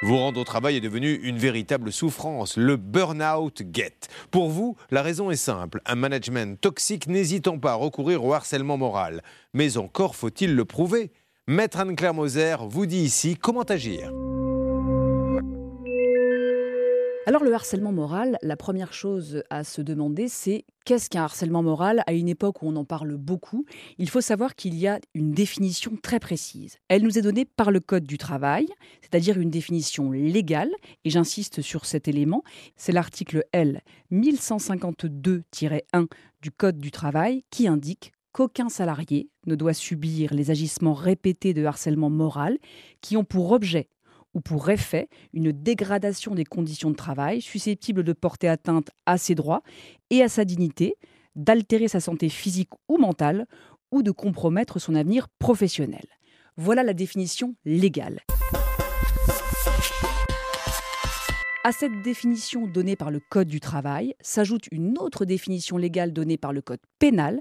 Vous rendre au travail est devenu une véritable souffrance, le burn-out get. Pour vous, la raison est simple, un management toxique n'hésitant pas à recourir au harcèlement moral. Mais encore faut-il le prouver. Maître Anne-Claire Moser vous dit ici comment agir. Alors le harcèlement moral, la première chose à se demander, c'est qu'est-ce qu'un harcèlement moral à une époque où on en parle beaucoup? Il faut savoir qu'il y a une définition très précise. Elle nous est donnée par le Code du travail, c'est-à-dire une définition légale, et j'insiste sur cet élément, c'est l'article L 1152-1 du Code du travail qui indique qu'aucun salarié ne doit subir les agissements répétés de harcèlement moral qui ont pour objet ou pour effet une dégradation des conditions de travail susceptible de porter atteinte à ses droits et à sa dignité, d'altérer sa santé physique ou mentale ou de compromettre son avenir professionnel. Voilà la définition légale. À cette définition donnée par le Code du travail s'ajoute une autre définition légale donnée par le Code pénal,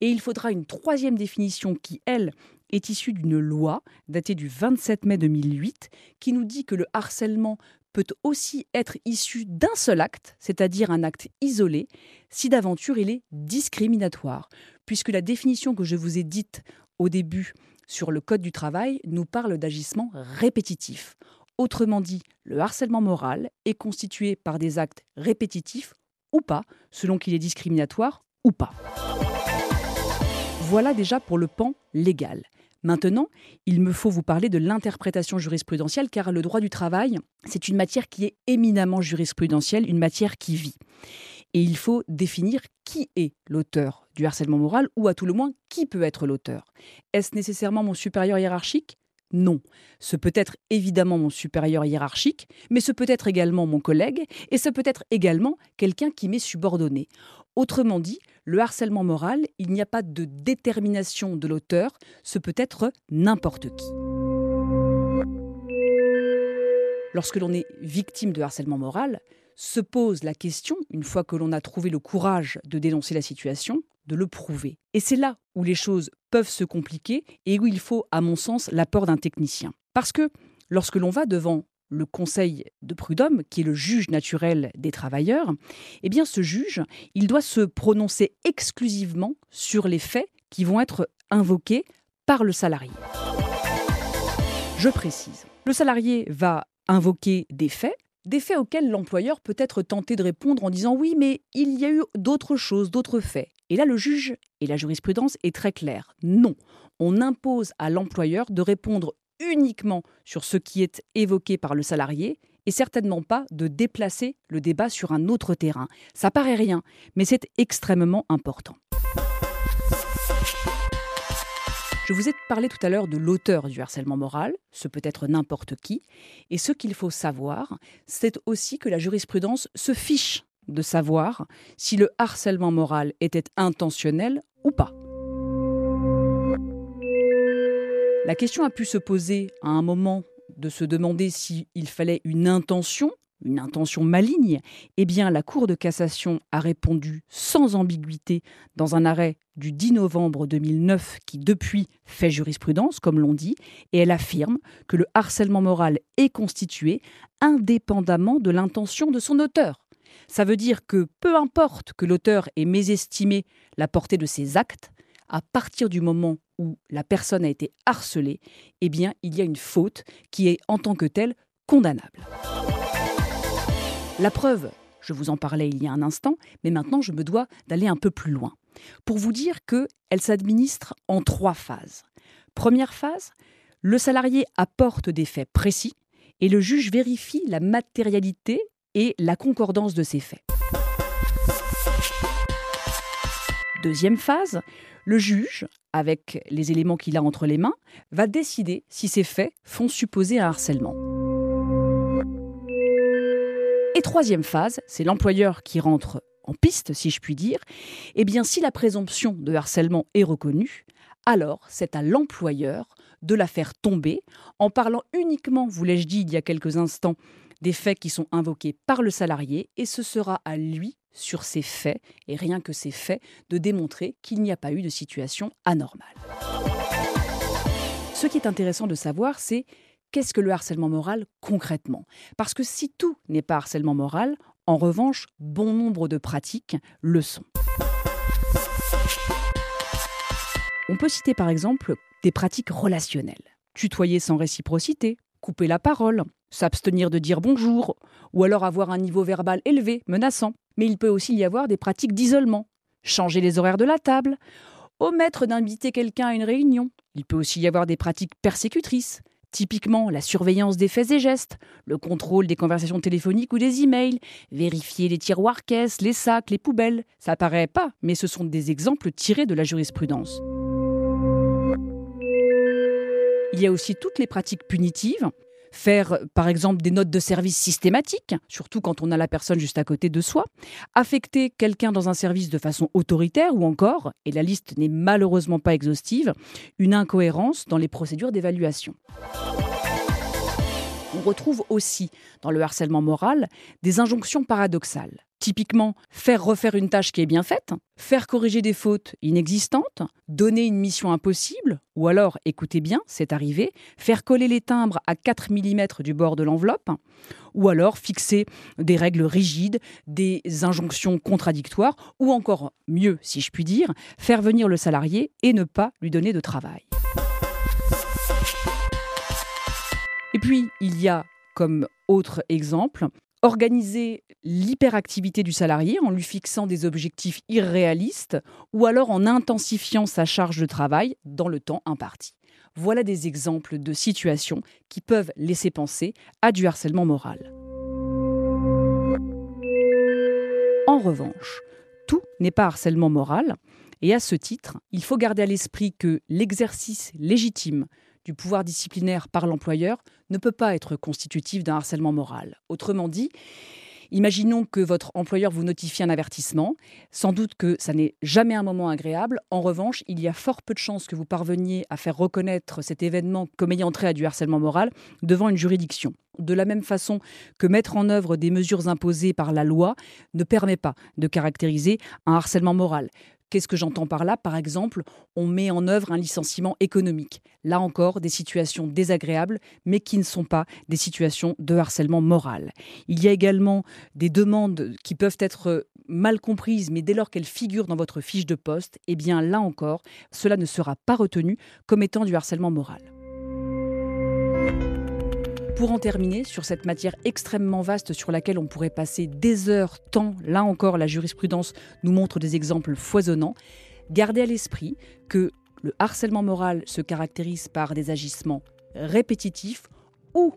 et il faudra une troisième définition qui, elle, est issue d'une loi datée du 27 mai 2008 qui nous dit que le harcèlement peut aussi être issu d'un seul acte, c'est-à-dire un acte isolé, si d'aventure il est discriminatoire, puisque la définition que je vous ai dite au début sur le Code du travail nous parle d'agissement répétitif. Autrement dit, le harcèlement moral est constitué par des actes répétitifs ou pas, selon qu'il est discriminatoire ou pas. Voilà déjà pour le pan légal. Maintenant, il me faut vous parler de l'interprétation jurisprudentielle, car le droit du travail, c'est une matière qui est éminemment jurisprudentielle, une matière qui vit. Et il faut définir qui est l'auteur du harcèlement moral, ou à tout le moins qui peut être l'auteur. Est-ce nécessairement mon supérieur hiérarchique? Non. Ce peut être évidemment mon supérieur hiérarchique, mais ce peut être également mon collègue, et ce peut être également quelqu'un qui m'est subordonné. Autrement dit, le harcèlement moral, il n'y a pas de détermination de l'auteur, ce peut être n'importe qui. Lorsque l'on est victime de harcèlement moral, se pose la question, une fois que l'on a trouvé le courage de dénoncer la situation, de le prouver. Et c'est là où les choses peuvent se compliquer et où il faut, à mon sens, l'apport d'un technicien. Parce que lorsque l'on va devant le conseil de prud'homme, qui est le juge naturel des travailleurs, eh bien ce juge, il doit se prononcer exclusivement sur les faits qui vont être invoqués par le salarié. Je précise, le salarié va invoquer des faits, des faits auxquels l'employeur peut être tenté de répondre en disant oui, mais il y a eu d'autres choses, d'autres faits. Et là, le juge et la jurisprudence est très claire. Non, on impose à l'employeur de répondre uniquement sur ce qui est évoqué par le salarié et certainement pas de déplacer le débat sur un autre terrain. Ça paraît rien, mais c'est extrêmement important. Je vous ai parlé tout à l'heure de l'auteur du harcèlement moral, ce peut être n'importe qui, et ce qu'il faut savoir, c'est aussi que la jurisprudence se fiche de savoir si le harcèlement moral était intentionnel ou pas. La question a pu se poser à un moment de se demander s'il fallait une intention, une intention maligne. Eh bien, la Cour de cassation a répondu sans ambiguïté dans un arrêt du 10 novembre 2009 qui depuis fait jurisprudence, comme l'on dit, et elle affirme que le harcèlement moral est constitué indépendamment de l'intention de son auteur. Ça veut dire que peu importe que l'auteur ait mésestimé la portée de ses actes, à partir du moment où la personne a été harcelée, eh bien, il y a une faute qui est en tant que telle condamnable. La preuve, je vous en parlais il y a un instant, mais maintenant je me dois d'aller un peu plus loin pour vous dire qu'elle s'administre en trois phases. Première phase, le salarié apporte des faits précis et le juge vérifie la matérialité et la concordance de ces faits. Deuxième phase, le juge, avec les éléments qu'il a entre les mains, va décider si ces faits font supposer un harcèlement. Et troisième phase, c'est l'employeur qui rentre en piste, si je puis dire, eh bien si la présomption de harcèlement est reconnue, alors c'est à l'employeur de la faire tomber en parlant uniquement, vous l'ai-je dit il y a quelques instants, des faits qui sont invoqués par le salarié et ce sera à lui, sur ces faits, et rien que ces faits, de démontrer qu'il n'y a pas eu de situation anormale. Ce qui est intéressant de savoir, c'est qu'est-ce que le harcèlement moral concrètement? Parce que si tout n'est pas harcèlement moral, en revanche, bon nombre de pratiques le sont. On peut citer par exemple des pratiques relationnelles. Tutoyer sans réciprocité, couper la parole, s'abstenir de dire bonjour, ou alors avoir un niveau verbal élevé, menaçant. Mais il peut aussi y avoir des pratiques d'isolement, changer les horaires de la table, omettre d'inviter quelqu'un à une réunion. Il peut aussi y avoir des pratiques persécutrices, Typiquement, la surveillance des faits et gestes, le contrôle des conversations téléphoniques ou des emails, vérifier les tiroirs caisses, les sacs, les poubelles. Ça paraît pas, mais ce sont des exemples tirés de la jurisprudence. Il y a aussi toutes les pratiques punitives, faire par exemple des notes de service systématiques, surtout quand on a la personne juste à côté de soi, affecter quelqu'un dans un service de façon autoritaire ou encore, et la liste n'est malheureusement pas exhaustive, une incohérence dans les procédures d'évaluation. On retrouve aussi dans le harcèlement moral des injonctions paradoxales. Typiquement, faire refaire une tâche qui est bien faite, faire corriger des fautes inexistantes, donner une mission impossible, ou alors, écoutez bien, c'est arrivé, faire coller les timbres à 4 mm du bord de l'enveloppe, ou alors fixer des règles rigides, des injonctions contradictoires, ou encore mieux, si je puis dire, faire venir le salarié et ne pas lui donner de travail. Puis, il y a comme autre exemple organiser l'hyperactivité du salarié en lui fixant des objectifs irréalistes ou alors en intensifiant sa charge de travail dans le temps imparti. Voilà des exemples de situations qui peuvent laisser penser à du harcèlement moral. En revanche, tout n'est pas harcèlement moral, et à ce titre, il faut garder à l'esprit que l'exercice légitime du pouvoir disciplinaire par l'employeur ne peut pas être constitutif d'un harcèlement moral. Autrement dit, Imaginons que votre employeur vous notifie un avertissement. Sans doute que ça n'est jamais un moment agréable. En revanche, il y a fort peu de chances que vous parveniez à faire reconnaître cet événement comme ayant trait à du harcèlement moral devant une juridiction. De la même façon que mettre en œuvre des mesures imposées par la loi ne permet pas de caractériser un harcèlement moral. Qu'est-ce que j'entends par là? Par exemple, on met en œuvre un licenciement économique. Là encore, des situations désagréables, mais qui ne sont pas des situations de harcèlement moral. Il y a également des demandes qui peuvent être mal comprises, mais dès lors qu'elles figurent dans votre fiche de poste, eh bien là encore, cela ne sera pas retenu comme étant du harcèlement moral. Pour en terminer sur cette matière extrêmement vaste sur laquelle on pourrait passer des heures, tant là encore la jurisprudence nous montre des exemples foisonnants, gardez à l'esprit que le harcèlement moral se caractérise par des agissements répétitifs ou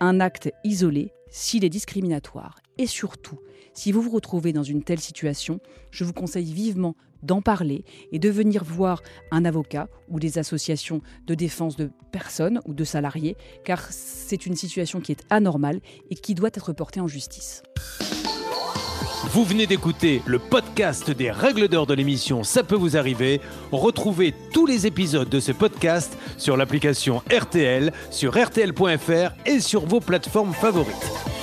un acte isolé s'il est discriminatoire. Et surtout, si vous vous retrouvez dans une telle situation, je vous conseille vivement d'en parler et de venir voir un avocat ou des associations de défense de personnes ou de salariés, car c'est une situation qui est anormale et qui doit être portée en justice. Vous venez d'écouter le podcast des règles d'or de l'émission Ça peut vous arriver. Retrouvez tous les épisodes de ce podcast sur l'application RTL, sur rtl.fr et sur vos plateformes favorites.